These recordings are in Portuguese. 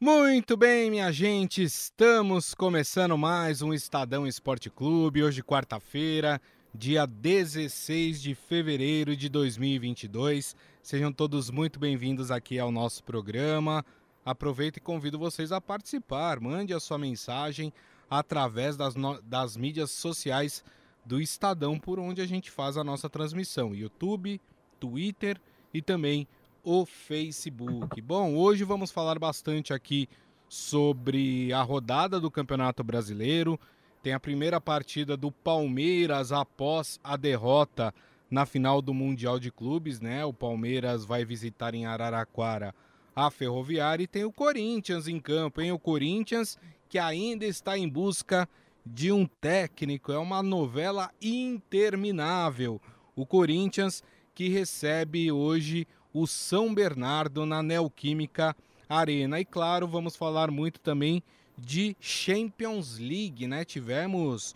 Muito bem, minha gente, estamos começando mais um Estadão Esporte Clube, hoje quarta-feira, dia 16 de fevereiro de 2022. Sejam todos muito bem-vindos aqui ao nosso programa. Aproveito e convido vocês a participar, mande a sua mensagem através das, das mídias sociais do Estadão, por onde a gente faz a nossa transmissão, YouTube, Twitter e também o Facebook. Bom, hoje vamos falar bastante aqui sobre a rodada do Campeonato Brasileiro. Tem a primeira partida do Palmeiras após a derrota na final do Mundial de Clubes, né? O Palmeiras vai visitar em Araraquara a Ferroviária e tem o Corinthians em campo, hein? O Corinthians que ainda está em busca de um técnico. É uma novela interminável. O Corinthians que recebe hoje o São Bernardo na Neoquímica Arena. E claro, vamos falar muito também de Champions League, né? Tivemos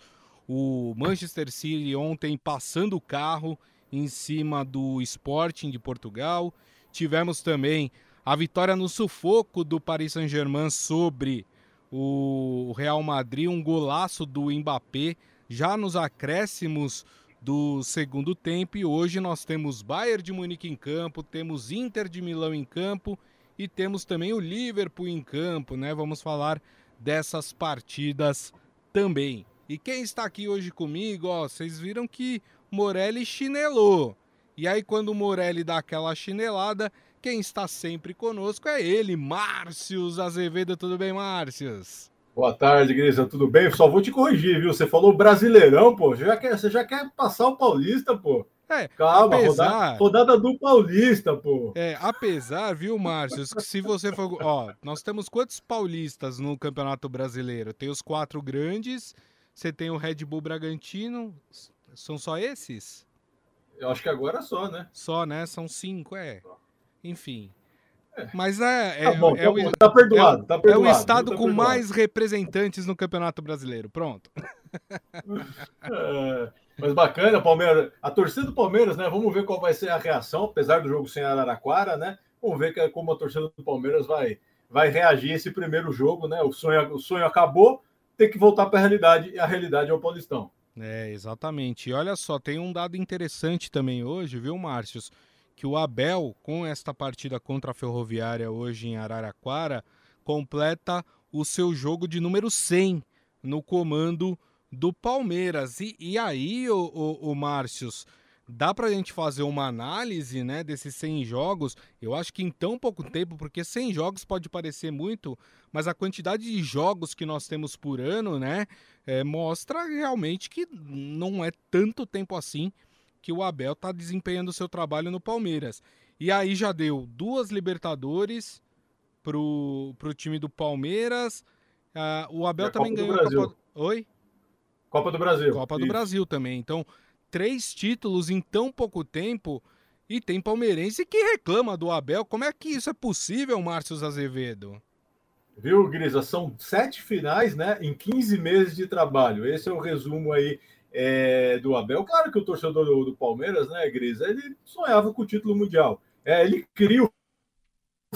o Manchester City ontem passando o carro em cima do Sporting de Portugal. Tivemos também a vitória no sufoco do Paris Saint-Germain sobre o Real Madrid, um golaço do Mbappé já nos acréscimos do segundo tempo e hoje nós temos Bayern de Munique em campo, temos Inter de Milão em campo e temos também o Liverpool em campo, né? Vamos falar dessas partidas também. E quem está aqui hoje comigo, ó, vocês viram que Morelli chinelou. E aí quando o Morelli dá aquela chinelada, quem está sempre conosco é ele, Márcios Azevedo. Tudo bem, Márcios? Boa tarde, Grisa. Tudo bem? Só vou te corrigir, viu? Você falou brasileirão, pô. Você já quer, você já quer passar o Paulista, pô. É, Calma, apesar... rodada, rodada, do Paulista, pô. É, apesar, viu, Márcio, que se você for. Ó, nós temos quantos paulistas no Campeonato Brasileiro? Tem os quatro grandes, você tem o Red Bull Bragantino. São só esses? Eu acho que agora é só, né? Só, né? São cinco, é. Enfim. Mas é, é, tá, bom, é, tá, o, tá perdoado, tá perdoado, é o estado tá com perdoado. mais representantes no Campeonato Brasileiro. Pronto. É, mas bacana, Palmeiras. A torcida do Palmeiras, né? Vamos ver qual vai ser a reação, apesar do jogo sem Araraquara, né? Vamos ver como a torcida do Palmeiras vai, vai reagir esse primeiro jogo, né? O sonho, o sonho acabou, tem que voltar para a realidade, e a realidade é o Paulistão. É, exatamente. E olha só, tem um dado interessante também hoje, viu, Márcios? Que o Abel, com esta partida contra a Ferroviária hoje em Araraquara, completa o seu jogo de número 100 no comando do Palmeiras. E, e aí, o, o, o Márcios, dá para a gente fazer uma análise né, desses 100 jogos? Eu acho que em tão pouco tempo, porque 100 jogos pode parecer muito, mas a quantidade de jogos que nós temos por ano né, é, mostra realmente que não é tanto tempo assim que o Abel está desempenhando o seu trabalho no Palmeiras. E aí já deu duas Libertadores pro, pro time do Palmeiras. Uh, o Abel também ganhou a Copa. Oi? Copa do Brasil. Copa Isso. do Brasil também. Então, três títulos em tão pouco tempo. E tem palmeirense que reclama do Abel. Como é que isso é possível, Márcio Azevedo? Viu, Grisa? São sete finais, né? Em 15 meses de trabalho. Esse é o resumo aí é, do Abel. Claro que o torcedor do, do, Palmeiras, né, Grisa, ele sonhava com o título mundial. É, ele queria o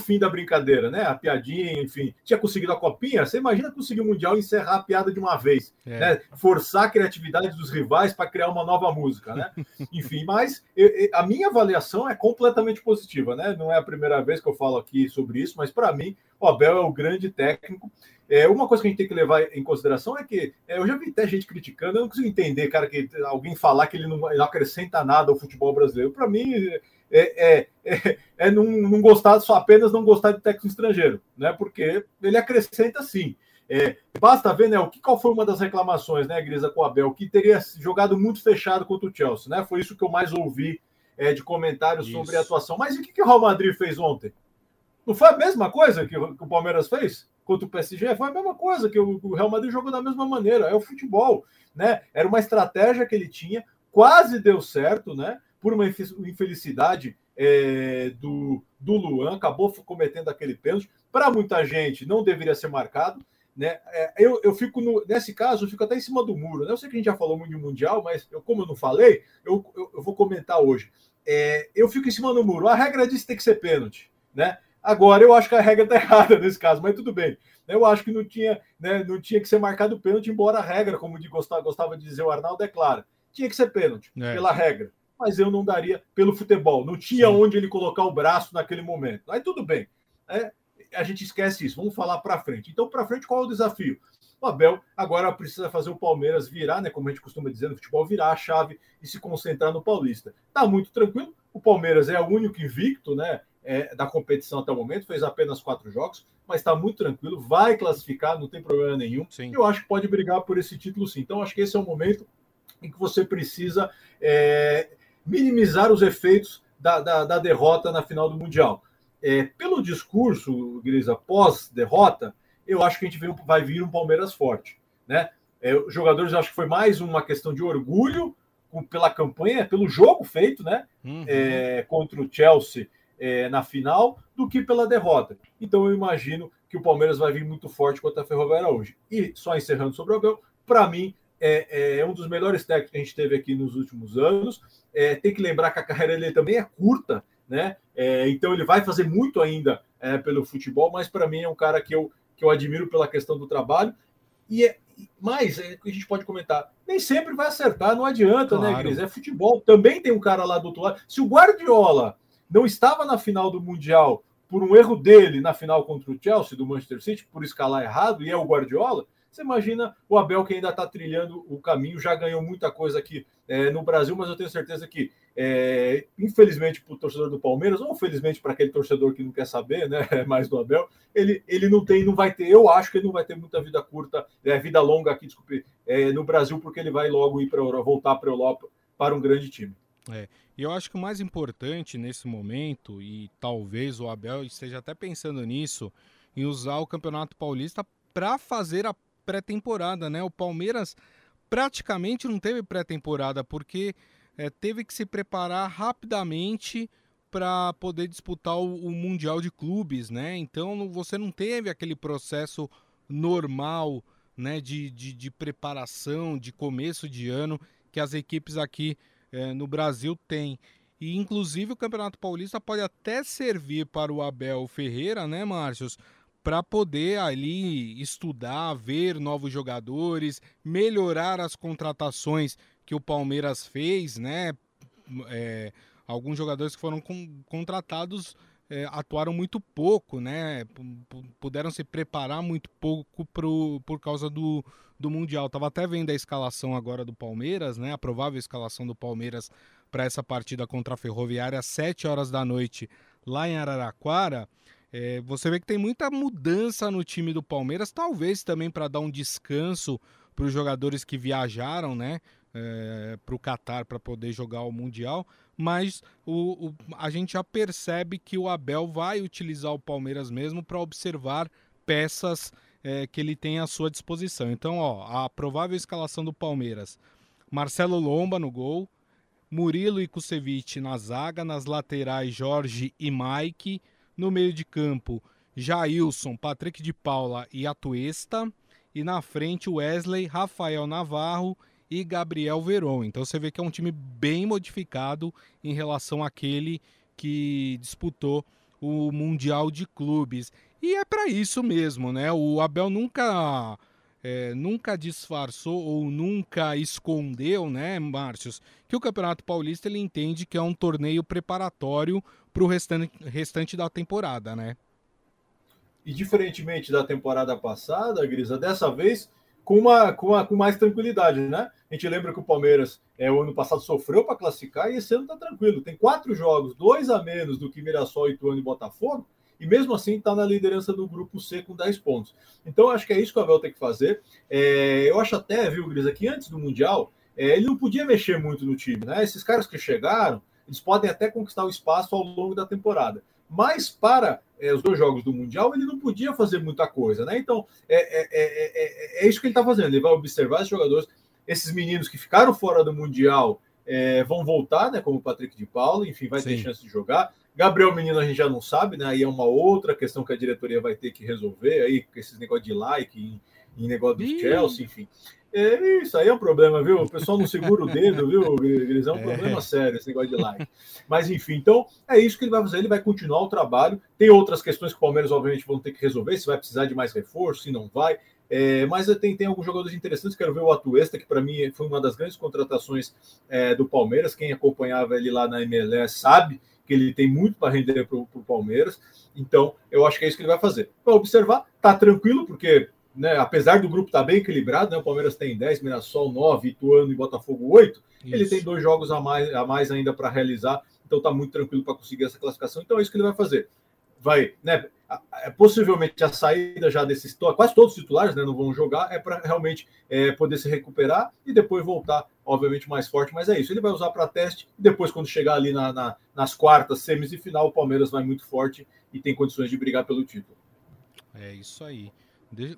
fim da brincadeira, né? A piadinha, enfim. Tinha conseguido a copinha. Você imagina conseguir o Mundial e encerrar a piada de uma vez, é. né? Forçar a criatividade dos rivais para criar uma nova música, né? enfim, mas eu, a minha avaliação é completamente positiva, né? Não é a primeira vez que eu falo aqui sobre isso, mas para mim o Abel é o grande técnico. É, uma coisa que a gente tem que levar em consideração é que é, eu já vi até gente criticando, eu não consigo entender, cara, que alguém falar que ele não, ele não acrescenta nada ao futebol brasileiro. Para mim, é, é, é, é não, não, gostar, só apenas não gostar de técnico estrangeiro, né? Porque ele acrescenta sim. É, basta ver, né? O que, qual foi uma das reclamações, né, Grisa, com o Abel, que teria jogado muito fechado contra o Chelsea, né? Foi isso que eu mais ouvi é, de comentários isso. sobre a atuação. Mas e o que, que o Real Madrid fez ontem? Não foi a mesma coisa que, que o Palmeiras fez? Contra o PSG, foi a mesma coisa, que o Real Madrid jogou da mesma maneira, é o futebol, né? Era uma estratégia que ele tinha, quase deu certo, né? Por uma infelicidade é, do, do Luan, acabou cometendo aquele pênalti. Para muita gente, não deveria ser marcado. Né? É, eu, eu fico no, nesse caso, eu fico até em cima do muro. Né? Eu sei que a gente já falou muito de Mundial, mas eu, como eu não falei, eu, eu, eu vou comentar hoje. É, eu fico em cima do muro. A regra diz que tem que ser pênalti. Né? Agora, eu acho que a regra está errada nesse caso, mas tudo bem. Eu acho que não tinha, né, não tinha que ser marcado pênalti, embora a regra, como de gostava, gostava de dizer o Arnaldo, é clara. Tinha que ser pênalti, é. pela regra. Mas eu não daria pelo futebol. Não tinha Sim. onde ele colocar o braço naquele momento. Aí tudo bem. É, a gente esquece isso. Vamos falar para frente. Então, para frente, qual é o desafio? O Abel agora precisa fazer o Palmeiras virar, né? Como a gente costuma dizer no futebol, virar a chave e se concentrar no Paulista. Tá muito tranquilo. O Palmeiras é o único invicto, né? É, da competição até o momento, fez apenas quatro jogos, mas está muito tranquilo, vai classificar, não tem problema nenhum. Sim. Eu acho que pode brigar por esse título sim. Então, acho que esse é o momento em que você precisa é, minimizar os efeitos da, da, da, derrota na final do Mundial. É, pelo discurso, Grisa, pós-derrota, eu acho que a gente vai vir um Palmeiras forte. Né? É, os jogadores, acho que foi mais uma questão de orgulho com, pela campanha, pelo jogo feito né? Uhum. É, contra o Chelsea é, na final, do que pela derrota. Então eu imagino que o Palmeiras vai vir muito forte contra a Ferroviária hoje. E só encerrando sobre o Abel, para mim é, é, um dos melhores técnicos que a gente teve aqui nos últimos anos. É, tem que lembrar que a carreira dele também é curta, né? É, então ele vai fazer muito ainda é, pelo futebol, mas para mim é um cara que eu, que eu admiro pela questão do trabalho. E é, mais, é, a gente pode comentar, nem sempre vai acertar, não adianta, né, claro. né, Gris? É futebol. Também tem um cara lá do outro lado. Se o Guardiola não estava na final do Mundial por um erro dele na final contra o Chelsea, do Manchester City, por escalar errado, e é o Guardiola, você imagina o Abel que ainda está trilhando o caminho, já ganhou muita coisa aqui é, no Brasil, mas eu tenho certeza que, é, infelizmente para o torcedor do Palmeiras, ou felizmente para aquele torcedor que não quer saber, né, mais do Abel, ele, ele não tem, não vai ter, eu acho que ele não vai ter muita vida curta, é, vida longa aqui, desculpe, é, no Brasil, porque ele vai logo ir para voltar para a Europa para um grande time. É, e eu acho que o mais importante nesse momento, e talvez o Abel esteja até pensando nisso, em usar o Campeonato Paulista para fazer a pré-temporada, né? O Palmeiras praticamente não teve pré-temporada porque é, teve que se preparar rapidamente para poder disputar o, o, Mundial de Clubes, né? Então você não teve aquele processo normal, né, de, de, de preparação, de começo de ano que as equipes aqui é, no Brasil têm. E inclusive o Campeonato Paulista pode até servir para o Abel Ferreira, né, Márcios, para poder ali estudar, ver novos jogadores, melhorar as contratações que o Palmeiras fez, né? É, alguns jogadores que foram contratados é, atuaram muito pouco, né? Puderam se preparar muito pouco pro, por causa do, do Mundial. Tava até vendo a escalação agora do Palmeiras, né? A provável escalação do Palmeiras para essa partida contra a Ferroviária às 7 horas da noite lá em Araraquara. É, você vê que tem muita mudança no time do Palmeiras, talvez também para dar um descanso para os jogadores que viajaram, né? É, para o Qatar para poder jogar o Mundial, mas o, o, a gente já percebe que o Abel vai utilizar o Palmeiras mesmo para observar peças é, que ele tem à sua disposição. Então, ó, a provável escalação do Palmeiras: Marcelo Lomba no gol, Murilo e Kusevich na zaga, nas laterais Jorge e Mike. No meio de campo, Jailson, Patrick de Paula e Atuesta. E na frente, Wesley, Rafael Navarro e Gabriel Veron. Então você vê que é um time bem modificado em relação àquele que disputou o Mundial de Clubes. E é para isso mesmo, né? O Abel nunca é, nunca disfarçou ou nunca escondeu, né, Márcios, que o Campeonato Paulista ele entende que é um torneio preparatório para o restante, restante da temporada, né? E diferentemente da temporada passada, Grisa, dessa vez com, uma, com, uma, com mais tranquilidade, né? A gente lembra que o Palmeiras é, o ano passado sofreu para classificar e esse ano está tranquilo. Tem quatro jogos, dois a menos do que Mirassol, Ituano e Botafogo, e mesmo assim está na liderança do grupo C com 10 pontos. Então, acho que é isso que o Abel tem que fazer. É, eu acho até, viu, Grisa, que antes do Mundial, é, ele não podia mexer muito no time, né? Esses caras que chegaram, eles podem até conquistar o espaço ao longo da temporada. Mas para é, os dois jogos do Mundial, ele não podia fazer muita coisa, né? Então, é, é, é isso que ele está fazendo. Ele vai observar esses jogadores, esses meninos que ficaram fora do Mundial vão voltar, né? Como o Patrick de Paulo, enfim, vai Sim. ter chance de jogar. Gabriel Menino a gente já não sabe, né? Aí é uma outra questão que a diretoria vai ter que resolver aí, com esses negócios de like em, em negócio do Chelsea, enfim. É, isso aí é um problema, viu? O pessoal não segura o dedo, viu, Gris? É um é. problema sério esse negócio de like. Mas, enfim, então é isso que ele vai fazer. Ele vai continuar o trabalho. Tem outras questões que o Palmeiras, obviamente, vão ter que resolver: se vai precisar de mais reforço, se não vai. É, mas tem, tem alguns jogadores interessantes. Quero ver o Atuesta, que para mim foi uma das grandes contratações é, do Palmeiras. Quem acompanhava ele lá na MLS sabe que ele tem muito para render para o Palmeiras. Então, eu acho que é isso que ele vai fazer. Para observar, tá tranquilo, porque né, apesar do grupo estar tá bem equilibrado, né, o Palmeiras tem 10, Mirassol 9, Ituano e Botafogo 8, isso. ele tem dois jogos a mais, a mais ainda para realizar, então está muito tranquilo para conseguir essa classificação. Então é isso que ele vai fazer. Vai, né, é, possivelmente a saída já desses quase todos os titulares né, não vão jogar, é para realmente é, poder se recuperar e depois voltar, obviamente, mais forte. Mas é isso, ele vai usar para teste e depois, quando chegar ali na, na, nas quartas, semis e final, o Palmeiras vai muito forte e tem condições de brigar pelo título. É isso aí.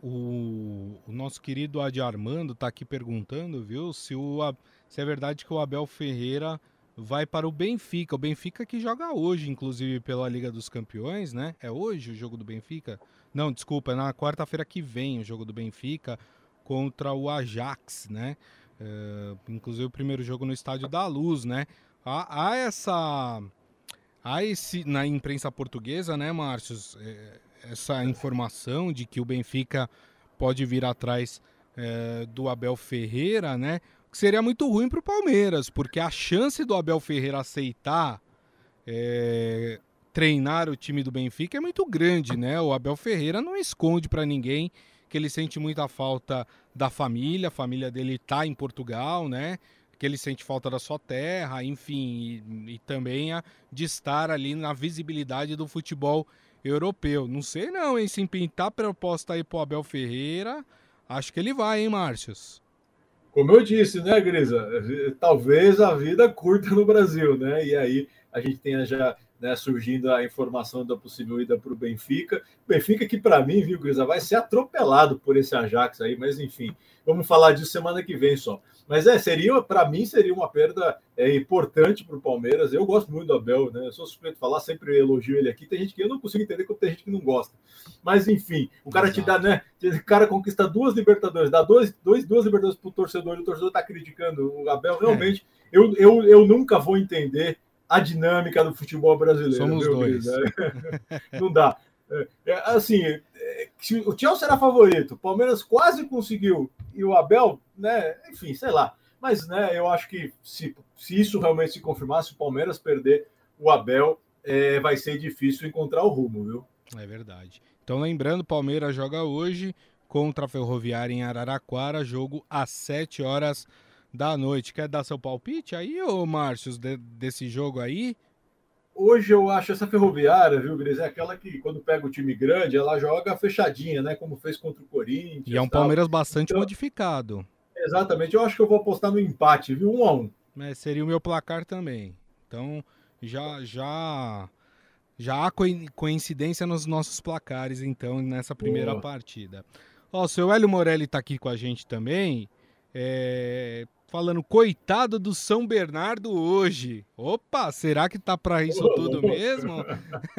O, o, nosso querido Adi Armando está aqui perguntando, viu, se, o, se é verdade que o Abel Ferreira vai para o Benfica. O Benfica que joga hoje, inclusive, pela Liga dos Campeões, né? É hoje o jogo do Benfica? Não, desculpa, é na quarta-feira que vem o jogo do Benfica contra o Ajax, né? É, inclusive o primeiro jogo no Estádio da Luz, né? Há, há essa. Há esse. Na imprensa portuguesa, né, Márcio? É, essa informação de que o Benfica pode vir atrás é, do Abel Ferreira, né? Que seria muito ruim para o Palmeiras, porque a chance do Abel Ferreira aceitar é, treinar o time do Benfica é muito grande, né? O Abel Ferreira não esconde para ninguém que ele sente muita falta da família, a família dele está em Portugal, né? Que ele sente falta da sua terra, enfim, e, e também a, de estar ali na visibilidade do futebol europeu. Não sei não, hein? Se pintar proposta aí pro Abel Ferreira, acho que ele vai, hein, Márcios? Como eu disse, né, Grisa? Talvez a vida curta no Brasil, né? E aí a gente tenha já né, surgindo a informação da possível ida para o Benfica. Benfica que para mim, viu, Grisa, vai ser atropelado por esse Ajax aí, mas enfim, vamos falar disso semana que vem só. Mas é, seria, para mim, seria uma perda é, importante para o Palmeiras. Eu gosto muito do Abel, né? Eu sou suspeito de falar, sempre elogio ele aqui. Tem gente que eu não consigo entender como tem gente que não gosta. Mas enfim, o cara Exato. te dá, né? O cara conquista duas Libertadores, dá dois, dois, duas Libertadores para o torcedor e o torcedor está criticando o Abel. É. Realmente, é. eu, eu, eu nunca vou entender a dinâmica do futebol brasileiro. Somos dois. Não dá. É, é, assim, é, o Chelsea era favorito, o Palmeiras quase conseguiu, e o Abel, né, enfim, sei lá. Mas né, eu acho que se, se isso realmente se confirmar, se o Palmeiras perder o Abel, é, vai ser difícil encontrar o rumo, viu? É verdade. Então, lembrando, Palmeiras joga hoje contra a Ferroviária em Araraquara, jogo às 7 horas da noite. Quer dar seu palpite aí, ô Márcio, de, desse jogo aí? Hoje eu acho essa ferroviária, viu, Gris? É aquela que quando pega o time grande, ela joga fechadinha, né? Como fez contra o Corinthians. E é um Palmeiras bastante então, modificado. Exatamente, eu acho que eu vou apostar no empate, viu? Um a um. É, seria o meu placar também. Então, já já já há coincidência nos nossos placares, então, nessa primeira Boa. partida. Ó, o seu Hélio Morelli está aqui com a gente também. É, falando, coitado do São Bernardo hoje. Opa, será que tá para isso tudo mesmo?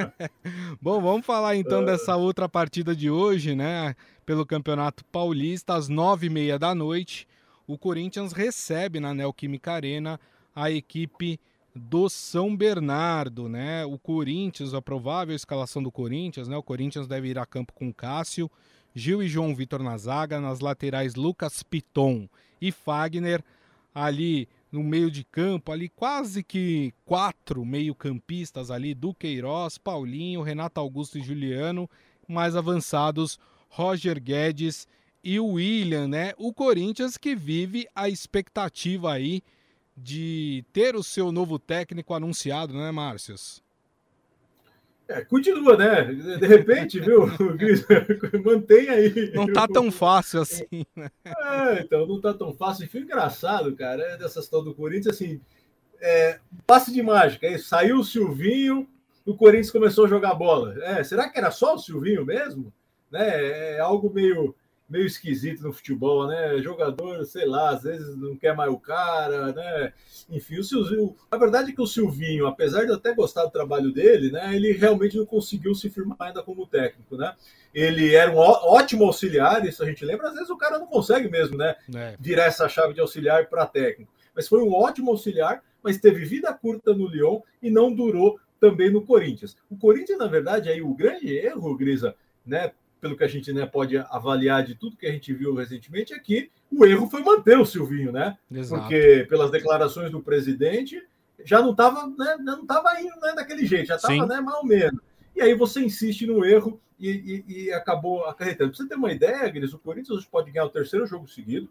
Bom, vamos falar então dessa outra partida de hoje, né? Pelo Campeonato Paulista, às nove e meia da noite. O Corinthians recebe na Neoquímica Arena a equipe do São Bernardo, né? O Corinthians, a provável escalação do Corinthians, né? O Corinthians deve ir a campo com Cássio, Gil e João Vitor na zaga, nas laterais Lucas Piton e Fagner, ali no meio de campo, ali quase que quatro meio-campistas ali, Duqueiroz, Paulinho, Renato Augusto e Juliano, mais avançados, Roger Guedes e o William, né? O Corinthians que vive a expectativa aí de ter o seu novo técnico anunciado, né, Márcios? É, continua, né? De repente, viu, Mantém aí. Não tá tão fácil assim, né? É, então, não tá tão fácil. E foi engraçado, cara, é dessa situação do Corinthians, assim, é, passe de mágica. É, saiu o Silvinho, o Corinthians começou a jogar bola. É, será que era só o Silvinho mesmo? Né? É algo meio meio esquisito no futebol, né? Jogador, sei lá, às vezes não quer mais o cara, né? Enfim, o Silvinho. A verdade é que o Silvinho, apesar de eu até gostar do trabalho dele, né? Ele realmente não conseguiu se firmar ainda como técnico, né? Ele era um ótimo auxiliar, isso a gente lembra, às vezes o cara não consegue mesmo, né? É. Virar essa chave de auxiliar para técnico. Mas foi um ótimo auxiliar, mas teve vida curta no Lyon e não durou também no Corinthians. O Corinthians, na verdade, aí o grande erro, Grisa, né? Pelo que a gente né, pode avaliar de tudo que a gente viu recentemente, é que o erro foi manter o Silvinho, né? Exato. Porque pelas declarações do presidente, já não estava né, não tava indo né, daquele jeito, já estava né, mal menos. E aí você insiste no erro e, e, e acabou acarretando. Pra você ter uma ideia, Gris, o Corinthians pode ganhar o terceiro jogo seguido,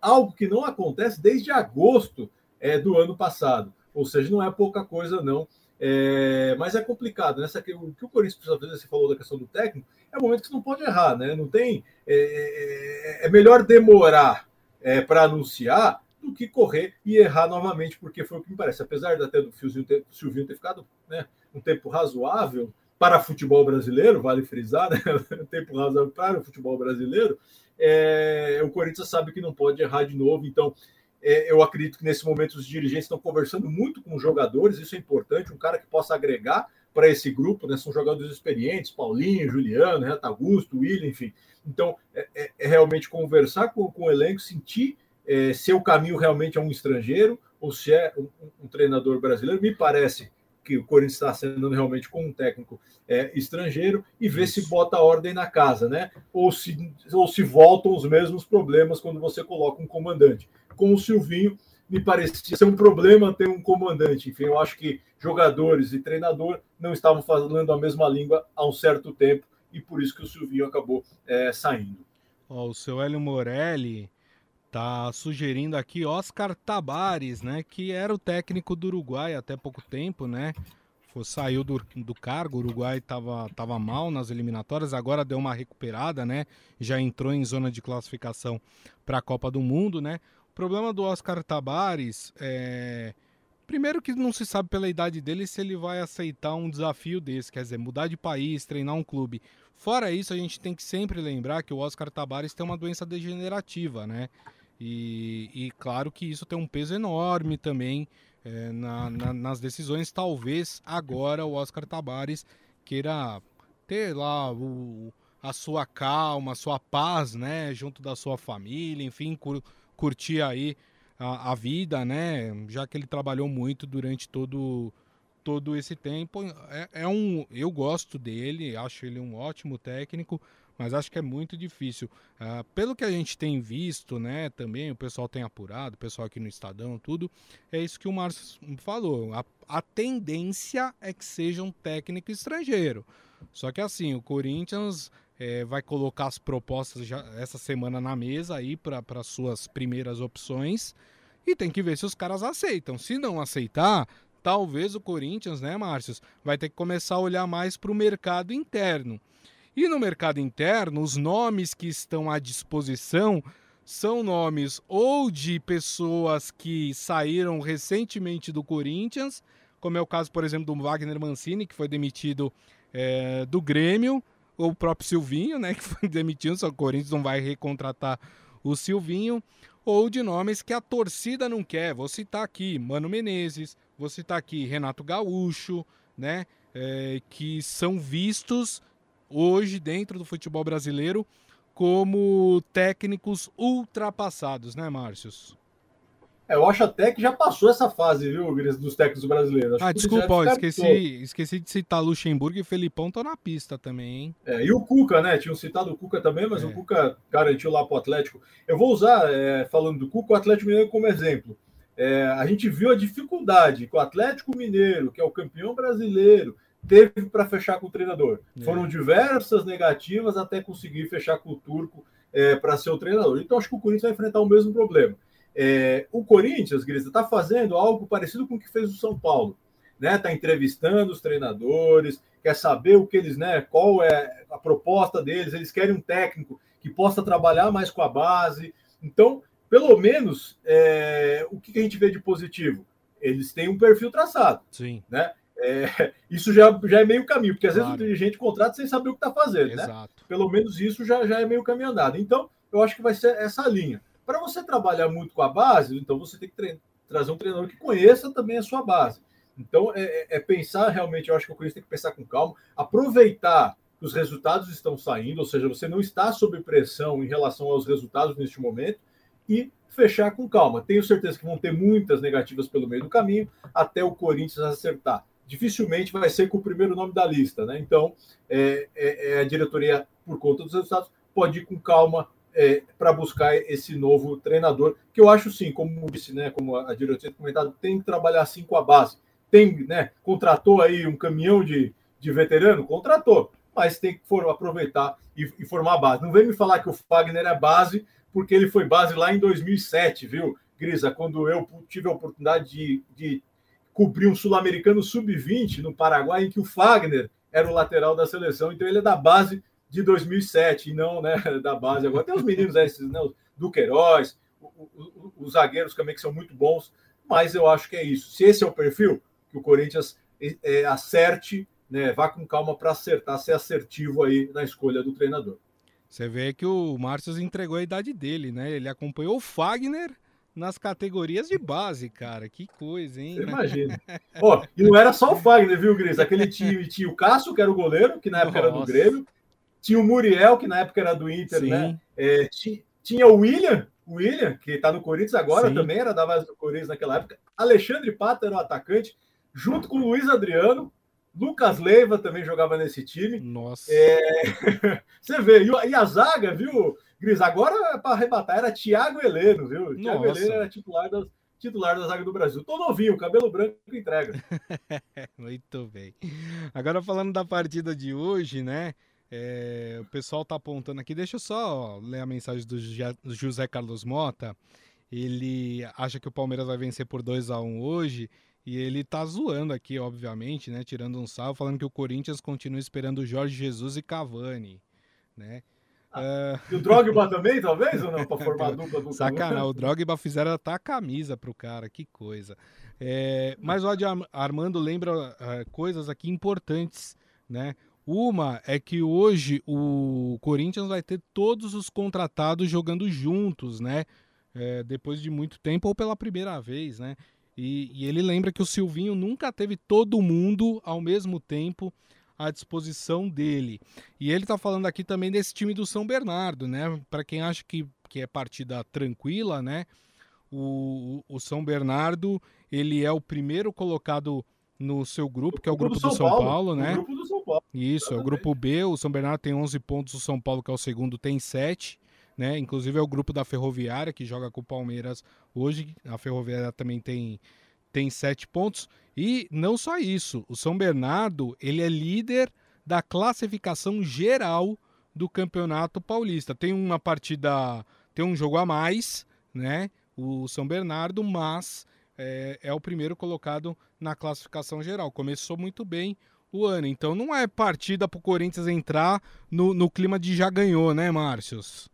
algo que não acontece desde agosto é, do ano passado. Ou seja, não é pouca coisa, não. É, mas é complicado, né? O que o Corinthians precisa fazer, você falou da questão do técnico, é um momento que você não pode errar, né? Não tem. É, é, é melhor demorar é, para anunciar do que correr e errar novamente, porque foi o que me parece. Apesar de até do Fiozinho ter, Silvinho ter ficado né, um tempo razoável para futebol brasileiro, vale frisar, né? um tempo razoável para o futebol brasileiro, é, o Corinthians sabe que não pode errar de novo, então é, eu acredito que nesse momento os dirigentes estão conversando muito com os jogadores, isso é importante, um cara que possa agregar para esse grupo, né? São jogadores experientes, Paulinho, Juliano, Renato Augusto, William, enfim. Então, é, é, é realmente conversar com, com o elenco, sentir é, se o caminho realmente é um estrangeiro ou se é um, um, treinador brasileiro. Me parece que o Corinthians está sendo realmente com um técnico é, estrangeiro e ver se bota ordem na casa, né? Ou se, ou se voltam os mesmos problemas quando você coloca um comandante com o Silvinho, me parecia ser um problema ter um comandante. Enfim, eu acho que jogadores e treinador não estavam falando a mesma língua há um certo tempo e por isso que o Silvinho acabou é, saindo. Oh, o seu Hélio Morelli tá sugerindo aqui Oscar Tabares, né, que era o técnico do Uruguai até pouco tempo, né? Foi, saiu do, do cargo, o Uruguai estava tava mal nas eliminatórias, agora deu uma recuperada, né? Já entrou em zona de classificação para a Copa do Mundo, né? problema do Oscar Tabares é. Primeiro que não se sabe pela idade dele se ele vai aceitar um desafio desse, quer dizer, mudar de país, treinar um clube. Fora isso, a gente tem que sempre lembrar que o Oscar Tabares tem uma doença degenerativa, né? E, e claro que isso tem um peso enorme também é, na, na, nas decisões. Talvez agora o Oscar Tabares queira ter lá o, a sua calma, a sua paz, né? Junto da sua família, enfim, curtir aí a, a, vida, né? Já que ele trabalhou muito durante todo, todo esse tempo. É, é, um, eu gosto dele, acho ele um ótimo técnico, mas acho que é muito difícil. Uh, pelo que a gente tem visto, né? Também o pessoal tem apurado, o pessoal aqui no Estadão, tudo, é isso que o Márcio falou. A, a tendência é que seja um técnico estrangeiro. Só que assim, o Corinthians é, vai colocar as propostas já essa semana na mesa aí para suas primeiras opções e tem que ver se os caras aceitam. Se não aceitar, talvez o Corinthians, né, Márcio, vai ter que começar a olhar mais para o mercado interno. E no mercado interno, os nomes que estão à disposição são nomes ou de pessoas que saíram recentemente do Corinthians, como é o caso, por exemplo, do Wagner Mancini, que foi demitido é, do Grêmio, o próprio Silvinho, né, que foi demitido, só que o Corinthians não vai recontratar o Silvinho, ou de nomes que a torcida não quer. Vou citar aqui Mano Menezes, vou citar aqui Renato Gaúcho, né, é, que são vistos hoje dentro do futebol brasileiro como técnicos ultrapassados, né, Márcios? É, eu acho até que já passou essa fase, viu, dos técnicos brasileiros. Acho ah, desculpa, ó, esqueci, esqueci de citar Luxemburgo e Felipão estão na pista também, hein? É, e o Cuca, né? Tinham citado o Cuca também, mas é. o Cuca garantiu lá para o Atlético. Eu vou usar, é, falando do Cuca, o Atlético Mineiro como exemplo. É, a gente viu a dificuldade que o Atlético Mineiro, que é o campeão brasileiro, teve para fechar com o treinador. É. Foram diversas negativas até conseguir fechar com o Turco é, para ser o treinador. Então, acho que o Corinthians vai enfrentar o mesmo problema. É, o Corinthians, Grisa, está fazendo algo parecido com o que fez o São Paulo. Né? Está entrevistando os treinadores, quer saber o que eles, né? Qual é a proposta deles? Eles querem um técnico que possa trabalhar mais com a base. Então, pelo menos, é, o que a gente vê de positivo? Eles têm um perfil traçado. Sim. Né? É, isso já, já é meio caminho, porque às claro. vezes o dirigente contrata sem saber o que está fazendo, né? Exato. né? Pelo menos isso já, já é meio caminho andado. Então, eu acho que vai ser essa linha. Para você trabalhar muito com a base, então você tem que trazer um treinador que conheça também a sua base. Então, é, é, é pensar realmente, eu acho que o Corinthians tem que pensar com calma, aproveitar que os resultados estão saindo, ou seja, você não está sob pressão em relação aos resultados neste momento, e fechar com calma. Tenho certeza que vão ter muitas negativas pelo meio do caminho, até o Corinthians acertar. Dificilmente vai ser com o primeiro nome da lista, né? Então, é, é, é a diretoria, por conta dos resultados, pode ir com calma é, para buscar esse novo treinador, que eu acho sim, como disse, né, como a diretoria comentado, tem que trabalhar assim com a base. Tem, né, contratou aí um caminhão de, de veterano, contratou, mas tem que for, aproveitar e, e formar a base. Não vem me falar que o Fagner é base porque ele foi base lá em 2007, viu, Grisa? Quando eu tive a oportunidade de, de cobrir um sul-americano sub-20 no Paraguai, em que o Fagner era o lateral da seleção, então ele é da base de 2007 e não né, da base. Agora tem os meninos aí, esses, né, do Queiroz, os zagueiros também que são muito bons, mas eu acho que é isso. Se esse é o perfil, que o Corinthians é, acerte, né, vá com calma para acertar, ser assertivo aí na escolha do treinador. Você vê que o Márcio entregou a idade dele, né? Ele acompanhou o Fagner nas categorias de base, cara. Que coisa, hein? Imagina. oh, e não era só o Fagner, viu, Gris? Aquele time tinha o Cássio, que era o goleiro, que na época Nossa. era do Grêmio. Tinha o Muriel, que na época era do Inter, né? Sim. né? É, tinha o William, o William, que está no Corinthians agora, Sim. também era da base do Corinthians naquela época. Alexandre Pata era o atacante, junto com o Luiz Adriano. Lucas Leiva também jogava nesse time. Nossa. É... Você vê, e a zaga, viu, Gris? Agora, para arrebatar, era Thiago Heleno, viu? Nossa. Thiago Heleno era titular da, titular da zaga do Brasil. Tô novinho, cabelo branco entrega. Muito bem. Agora, falando da partida de hoje, né? É, o pessoal tá apontando aqui. Deixa eu só ó, ler a mensagem do José Carlos Mota. Ele acha que o Palmeiras vai vencer por 2 a 1 hoje e ele tá zoando aqui, obviamente, né? Tirando um salvo, falando que o Corinthians continua esperando Jorge Jesus e Cavani, né? Uh... E o Drogba também, talvez, ou não? Para formar a dupla do Sacanagem, o Drogba fizeram até a camisa pro cara, que coisa. É, mas o Armando lembra uh, coisas aqui importantes, né? Uma é que hoje o Corinthians vai ter todos os contratados jogando juntos, né? É, depois de muito tempo ou pela primeira vez, né? E, e, ele lembra que o Silvinho nunca teve todo mundo ao mesmo tempo à disposição dele. E ele está falando aqui também desse time do São Bernardo, né? Para quem acha que, que é partida tranquila, né? O, o São Bernardo ele é o primeiro colocado no seu grupo, que é o grupo, do, São, Paulo, Paulo né? grupo do São Paulo. Isso, é o grupo B. O São Bernardo tem 11 pontos, o São Paulo, que é o segundo, tem 7 né? Inclusive é o grupo da Ferroviária que joga com o Palmeiras hoje. A Ferroviária também tem tem sete pontos e não só isso. O São Bernardo ele é líder da classificação geral do Campeonato Paulista. Tem uma partida, tem um jogo a mais, né? O São Bernardo, mas é, é o primeiro colocado na classificação geral. Começou muito bem o ano. Então não é partida para o Corinthians entrar no, no clima de já ganhou, né, Márcios?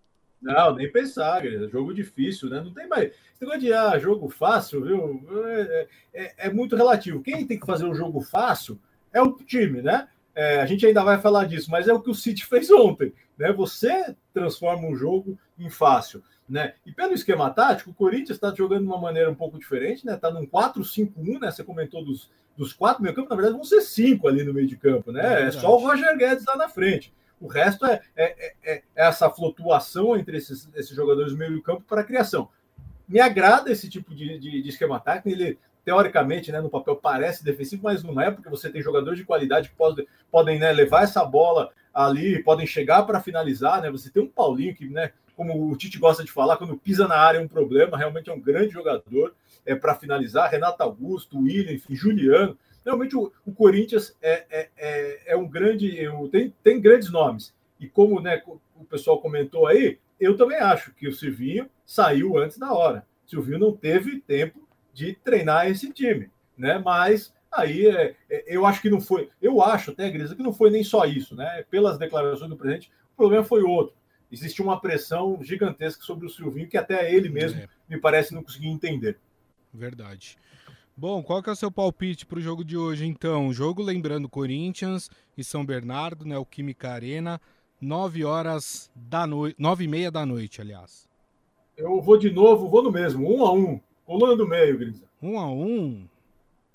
Não, nem pensar, é jogo difícil, né? Não tem mais. Esse negócio de ah, jogo fácil, viu? É, é, é, muito relativo. Quem tem que fazer um jogo fácil é o time, né? É, a gente ainda vai falar disso, mas é o que o City fez ontem, né? Você transforma um jogo em fácil, né? E pelo esquema tático, o Corinthians está jogando de uma maneira um pouco diferente, né? Tá num 4-5-1, né? Você comentou dos, dos quatro meio campo, na verdade vão ser cinco ali no meio de campo, né? É, é só o Roger Guedes lá na frente. O resto é, é, é, é essa flutuação entre esses, esses jogadores do meio campo para a criação. Me agrada esse tipo de, de, de esquema tático. Ele, teoricamente, né, no papel parece defensivo, mas não é, porque você tem jogadores de qualidade que pode, podem né, levar essa bola ali, podem chegar para finalizar. Né? Você tem um Paulinho que, né, como o Tite gosta de falar, quando pisa na área é um problema, realmente é um grande jogador é, para finalizar. Renato Augusto, William, enfim, Juliano. Realmente o, o Corinthians é, é, é, é, um grande. Tem, tem grandes nomes. E como né, o pessoal comentou aí, eu também acho que o Silvinho saiu antes da hora. O Silvinho não teve tempo de treinar esse time. Né? Mas aí é, é, eu acho que não foi. Eu acho até, Grisa, que não foi nem só isso, né? Pelas declarações do presidente, o problema foi outro. Existiu uma pressão gigantesca sobre o Silvinho que até ele mesmo, é. me parece, não conseguia entender. Verdade. Bom, qual que é o seu palpite para o jogo de hoje, então? Jogo lembrando Corinthians e São Bernardo, né? O Química Arena, 9 horas da noite, 9 e meia da noite, aliás. Eu vou de novo, vou no mesmo, um a um, colando do meio, Grisa. Um a um?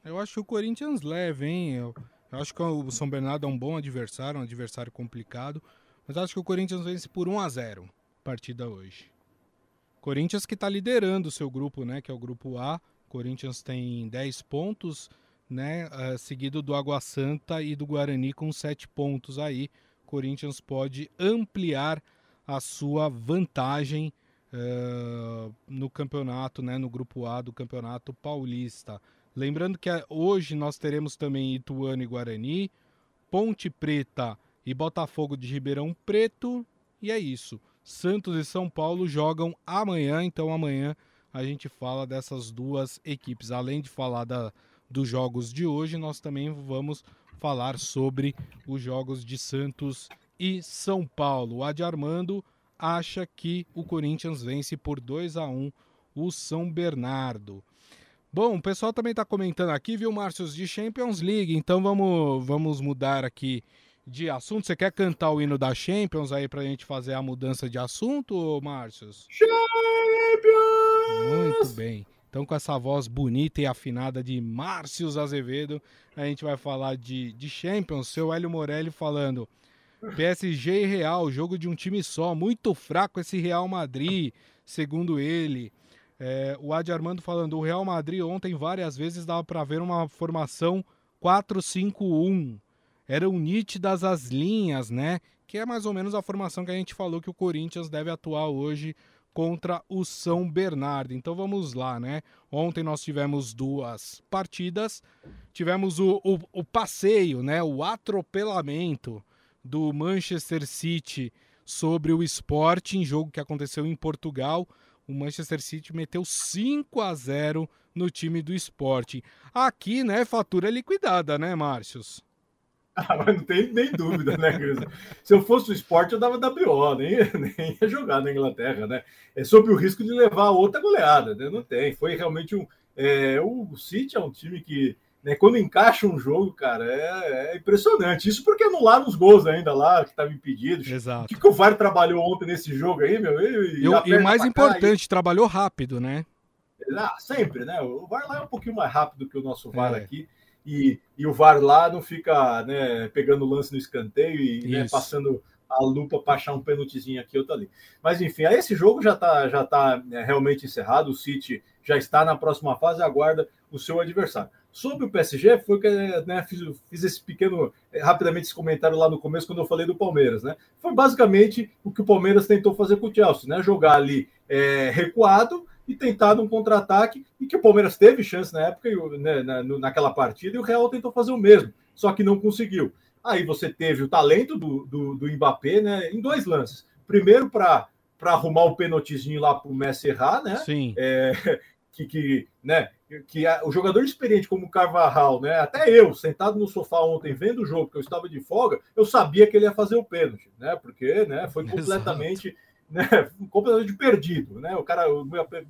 Eu acho que o Corinthians leve, hein? Eu, eu acho que o São Bernardo é um bom adversário, um adversário complicado, mas acho que o Corinthians vence por 1 a 0 partida hoje. Corinthians que está liderando o seu grupo, né? Que é o grupo A, Corinthians tem 10 pontos, né? Uh, seguido do Água Santa e do Guarani com 7 pontos aí. Corinthians pode ampliar a sua vantagem uh, no campeonato, né? No grupo A do Campeonato Paulista. Lembrando que eh, hoje nós teremos também Ituano e Guarani, Ponte Preta e Botafogo de Ribeirão Preto. E é isso. Santos e São Paulo jogam amanhã, então amanhã a gente fala dessas duas equipes. Além de falar da, dos jogos de hoje, nós também vamos falar sobre os jogos de Santos e São Paulo. O Adi Armando acha que o Corinthians vence por 2 a 1 o São Bernardo. Bom, o pessoal também está comentando aqui, viu, Márcio, de Champions League. Então vamos, vamos mudar aqui de assunto. Você quer cantar o hino da Champions aí para a gente fazer a mudança de assunto, Márcio? Champions! Muito bem. Então, com essa voz bonita e afinada de Márcios Azevedo, a gente vai falar de, de Champions. Seu Hélio Morelli falando. PSG e Real, jogo de um time só. Muito fraco esse Real Madrid, segundo ele. É, o Adi Armando falando. O Real Madrid ontem várias vezes dava para ver uma formação 4-5-1. Eram nítidas as linhas, né? Que é mais ou menos a formação que a gente falou que o Corinthians deve atuar hoje contra o São Bernardo. Então vamos lá, né? Ontem nós tivemos duas partidas, tivemos o, o, o passeio, né? O atropelamento do Manchester City sobre o Sporting, jogo que aconteceu em Portugal. O Manchester City meteu 5 a 0 no time do Sporting. Aqui, né, fatura liquidada, né, Márcios? Ah, mas não tem nem dúvida, né, Cris? Se eu fosse o esporte, eu dava WO, nem, nem ia jogar na Inglaterra, né? É sobre o risco de levar outra goleada, né? Não tem. Foi realmente um. É, o City é um time que, né, quando encaixa um jogo, cara, é, é impressionante. Isso porque anularam os gols ainda lá, que estavam impedidos. Exato. O que, que o VAR trabalhou ontem nesse jogo aí, meu? E, e, e o mais importante, trabalhou rápido, né? Ah, sempre, né? O VAR lá é um pouquinho mais rápido que o nosso VAR é. aqui e, e o VAR lá não fica né, pegando o lance no escanteio e né, passando a lupa para achar um pênaltizinho aqui outro ali. Mas enfim, aí esse jogo já está já tá, né, realmente encerrado, o City já está na próxima fase, aguarda o seu adversário. Sobre o PSG, foi que né, fiz, fiz, esse pequeno, eh, rapidamente esse comentário lá no começo, quando eu falei do Palmeiras. Né? Foi basicamente o que o Palmeiras tentou fazer com o Chelsea, né? jogar ali é, recuado e tentado um contra-ataque, e que o Palmeiras teve chance na época, né, na, naquela partida, e o Real tentou fazer o mesmo, só que não conseguiu. Aí você teve o talento do, do, do Mbappé né, em dois lances. Primeiro, para arrumar o pênaltizinho lá para o Messi errar, né? Sim. É, que, que, né, que a, o jogador experiente como o Carvajal, né, até eu, sentado no sofá ontem vendo o jogo, que eu estava de folga, eu sabia que ele ia fazer o pênalti, né? Porque né, foi completamente. Né, completamente perdido, né? O cara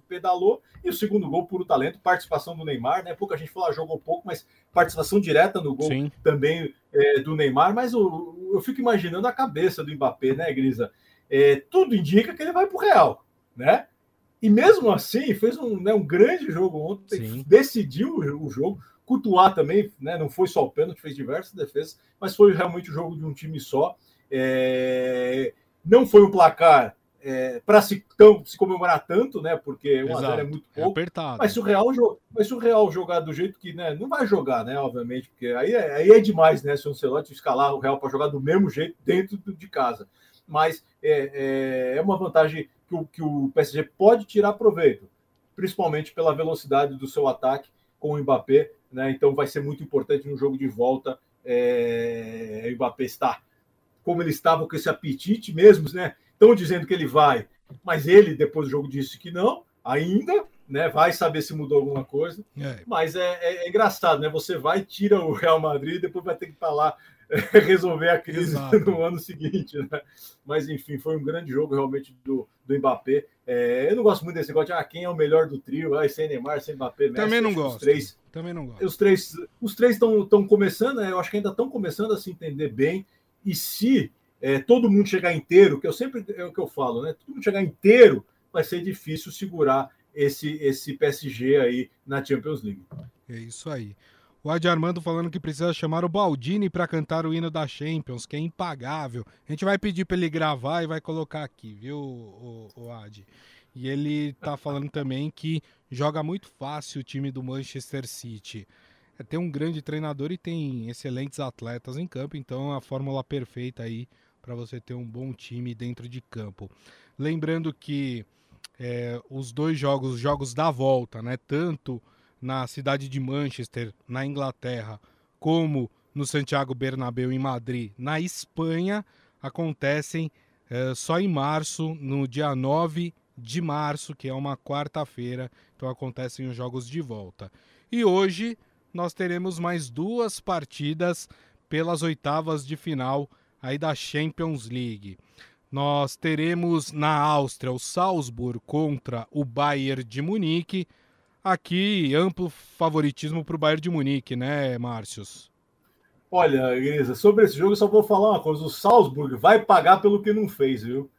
pedalou e o segundo gol puro talento, participação do Neymar, né? Pouca gente falou, ah, jogou pouco, mas participação direta no gol Sim. também é, do Neymar. Mas eu, eu fico imaginando a cabeça do Mbappé, né, Grisa? É, tudo indica que ele vai para o Real, né? E mesmo assim, fez um, né, um grande jogo ontem, Sim. decidiu o jogo. Cutuar também, né? Não foi só o pênalti, fez diversas defesas, mas foi realmente o jogo de um time só. É... Não foi um placar é, para se, se comemorar tanto, né? Porque o é muito é pouco. É apertado. Mas se o Real, mas se o Real jogar do jeito que né, não vai jogar, né? Obviamente, porque aí é, aí é demais, né? Se o Ancelotti escalar o Real para jogar do mesmo jeito dentro de casa. Mas é, é, é uma vantagem que o, que o PSG pode tirar proveito, principalmente pela velocidade do seu ataque com o Mbappé, né? Então vai ser muito importante no jogo de volta. É, o Mbappé está como ele estava com esse apetite mesmo, né? Estão dizendo que ele vai, mas ele depois do jogo disse que não, ainda, né? Vai saber se mudou alguma coisa. É. Mas é, é, é, engraçado, né? Você vai, tira o Real Madrid, depois vai ter que falar resolver a crise Exato. no ano seguinte, né? Mas enfim, foi um grande jogo realmente do, do Mbappé. É, eu não gosto muito desse negócio de ah, quem é o melhor do trio, ah, sem Neymar, sem Mbappé, Messi. Também não gosto. Os três, Também não gosto. Os três os três estão começando, né? eu acho que ainda estão começando a se entender bem. E se é, todo mundo chegar inteiro, que eu sempre é o que eu falo, né? Todo mundo chegar inteiro, vai ser difícil segurar esse, esse PSG aí na Champions League. É isso aí. O Adi Armando falando que precisa chamar o Baldini para cantar o hino da Champions, que é impagável. A gente vai pedir para ele gravar e vai colocar aqui, viu, o, o Adi? E ele tá falando também que joga muito fácil o time do Manchester City. É, tem um grande treinador e tem excelentes atletas em campo, então é a fórmula perfeita aí para você ter um bom time dentro de campo. Lembrando que é, os dois jogos, os jogos da volta, né, tanto na cidade de Manchester, na Inglaterra, como no Santiago Bernabéu em Madrid, na Espanha, acontecem é, só em março, no dia 9 de março, que é uma quarta-feira, então acontecem os jogos de volta. E hoje nós teremos mais duas partidas pelas oitavas de final aí da Champions League. Nós teremos na Áustria o Salzburg contra o Bayern de Munique. Aqui, amplo favoritismo para o Bayern de Munique, né, Márcios? Olha, Grisa, sobre esse jogo eu só vou falar uma coisa: o Salzburg vai pagar pelo que não fez, viu?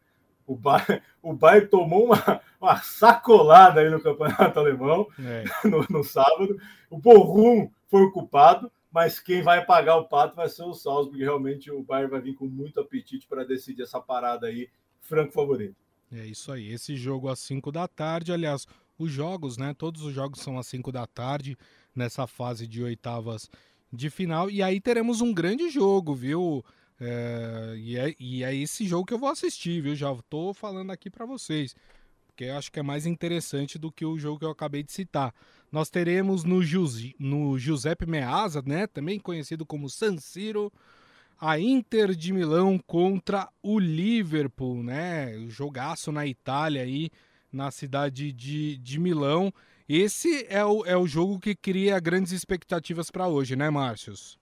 O Bayern, o Bayern tomou uma, uma sacolada aí no campeonato alemão é. no, no, sábado. O Borrum foi o culpado mas quem vai pagar o pato vai ser o Salzburg. Realmente o Bayern vai vir com muito apetite para decidir essa parada aí, franco favorito. É isso aí. Esse jogo às 5 da tarde, aliás, os jogos, né? Todos os jogos são às 5 da tarde nessa fase de oitavas de final. E aí teremos um grande jogo, viu? É, e, é, e é esse jogo que eu vou assistir, viu? Já estou falando aqui para vocês porque eu acho que é mais interessante do que o jogo que eu acabei de citar. Nós teremos no, Giuse, no Giuseppe Meazza, né, também conhecido como San Siro, a Inter de Milão contra o Liverpool, né? Jogaço na Itália aí, na cidade de, de Milão. Esse é o, é o jogo que cria grandes expectativas para hoje, né, Márcios?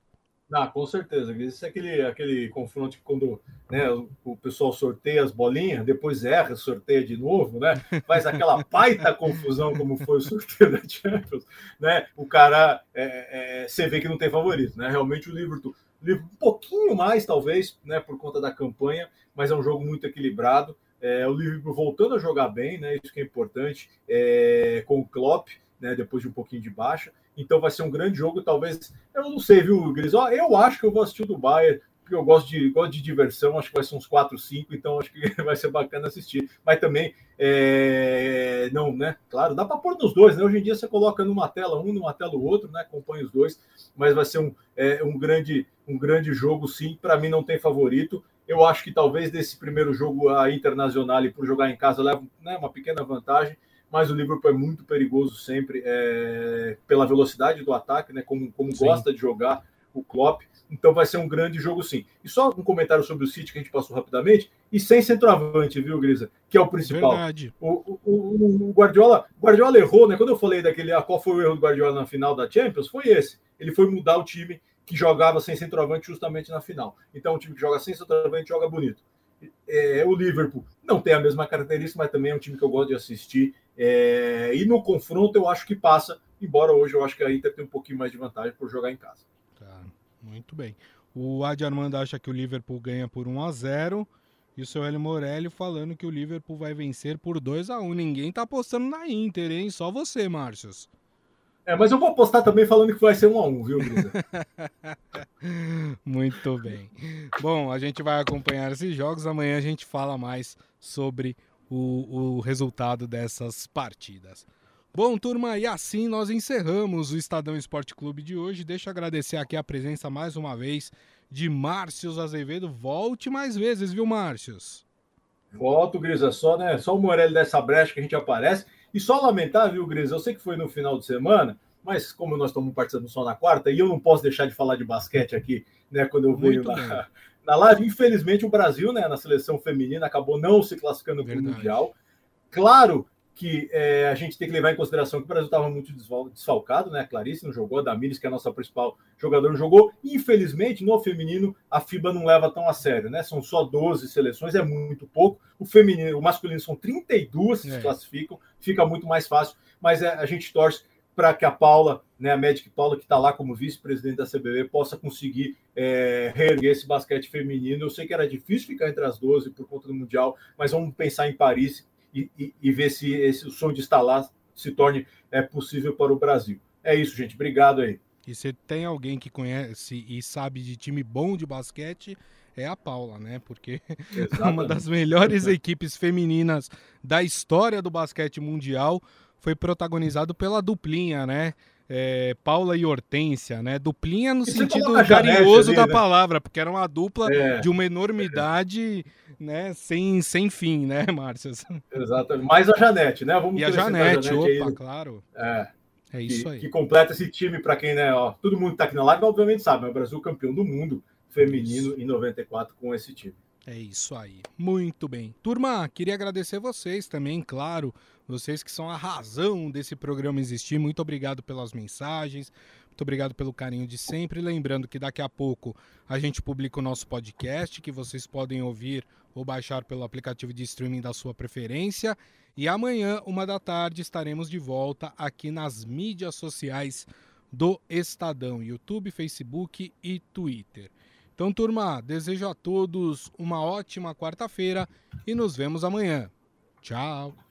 Ah, com certeza. Esse é aquele, aquele confronto que quando né, o, o, pessoal sorteia as bolinhas, depois erra, sorteia de novo, né? Faz aquela baita confusão como foi o sorteio da Champions, né? O cara, é, é, você vê que não tem favorito, né? Realmente o Liverpool, livro um pouquinho mais, talvez, né, por conta da campanha, mas é um jogo muito equilibrado. É, o Liverpool voltando a jogar bem, né? Isso que é importante, é, com o Klopp, né? Depois de um pouquinho de baixa. Então vai ser um grande jogo, talvez. Eu não sei, viu, Gris? eu acho que eu vou assistir o do Bayern, porque eu gosto de, gosto de diversão, acho que vai ser uns 4, 5, então acho que vai ser bacana assistir. Mas também, é... não, né? Claro, dá para pôr nos dois, né? Hoje em dia você coloca numa tela um, numa tela o outro, né? Acompanha os dois, mas vai ser um, é, um, grande, um grande jogo, sim. Para mim não tem favorito. Eu acho que talvez desse primeiro jogo a Internacional por jogar em casa leva né, uma pequena vantagem mas o Liverpool é muito perigoso sempre é, pela velocidade do ataque, né? Como, como gosta de jogar o Klopp. Então vai ser um grande jogo, sim. E só um comentário sobre o City que a gente passou rapidamente. E sem centroavante, viu, Grisa? Que é o principal. Verdade. O, o, o Guardiola, Guardiola errou, né? Quando eu falei daquele, ah, qual foi o erro do Guardiola na final da Champions, foi esse. Ele foi mudar o time que jogava sem centroavante justamente na final. Então, o time que joga sem centroavante joga bonito. É, o Liverpool não tem a mesma característica, mas também é um time que eu gosto de assistir. É, e no confronto eu acho que passa, embora hoje eu acho que a Inter tem um pouquinho mais de vantagem por jogar em casa. Tá, muito bem. O Adi Armando acha que o Liverpool ganha por 1 a 0 e o seu Hélio Morelli falando que o Liverpool vai vencer por 2 a 1 Ninguém tá apostando na Inter, hein? Só você, Márcios. É, mas eu vou apostar também falando que vai ser 1 a 1 viu, Brisa? Muito bem. Bom, a gente vai acompanhar esses jogos. Amanhã a gente fala mais sobre o, o resultado dessas partidas. Bom, turma, e assim nós encerramos o Estadão Esporte Clube de hoje. Deixa eu agradecer aqui a presença mais uma vez de Márcios Azevedo. Volte mais vezes, viu, Márcios? Volto, Grisa, só, né? Só o Morelli dessa brecha que a gente aparece. E só lamentar, viu, Grisa? Eu sei que foi no final de semana, mas como nós estamos participando só na quarta, e eu não posso deixar de falar de basquete aqui, né? Quando eu venho na, na live. Infelizmente, o Brasil, né, na seleção feminina, acabou não se classificando para o Mundial. Claro que é, a gente tem que levar em consideração que o Brasil estava muito desfalcado, né? Clarice não jogou, a Damiris, que é a nossa principal jogadora, não jogou. Infelizmente, no feminino, a FIBA não leva tão a sério, né? São só 12 seleções, é muito pouco. O feminino, o masculino são 32 que é. se classificam, fica muito mais fácil, mas é, a gente torce para que a Paula, né, a Magic Paula, que está lá como vice-presidente da CBB, possa conseguir é, reerguer esse basquete feminino. Eu sei que era difícil ficar entre as 12 por conta do Mundial, mas vamos pensar em Paris e, e, e ver se esse o sonho de lá se torne é, possível para o Brasil. É isso, gente. Obrigado aí. E você tem alguém que conhece e sabe de time bom de basquete, é a Paula, né? Porque é uma das melhores equipes femininas da história do basquete mundial foi protagonizado pela duplinha, né? É, Paula e Hortência, né? Duplinha no e sentido carinhoso da né? palavra, porque era uma dupla é. de uma enormidade, né? Sem, sem fim, né, Márcia? Exatamente. Mais a Janete, né? Vamos e a Janete, a Janete, opa, aí. claro. É. É isso que, aí. Que completa esse time para quem, né? Ó, todo mundo que tá aqui na live, obviamente sabe, é o Brasil campeão do mundo feminino isso. em 94 com esse time. É isso aí. Muito bem. Turma, queria agradecer vocês também, claro, vocês que são a razão desse programa existir. Muito obrigado pelas mensagens, muito obrigado pelo carinho de sempre. Lembrando que daqui a pouco a gente publica o nosso podcast, que vocês podem ouvir ou baixar pelo aplicativo de streaming da sua preferência. E amanhã, uma da tarde, estaremos de volta aqui nas mídias sociais do Estadão: YouTube, Facebook e Twitter. Então, turma, desejo a todos uma ótima quarta-feira e nos vemos amanhã. Tchau!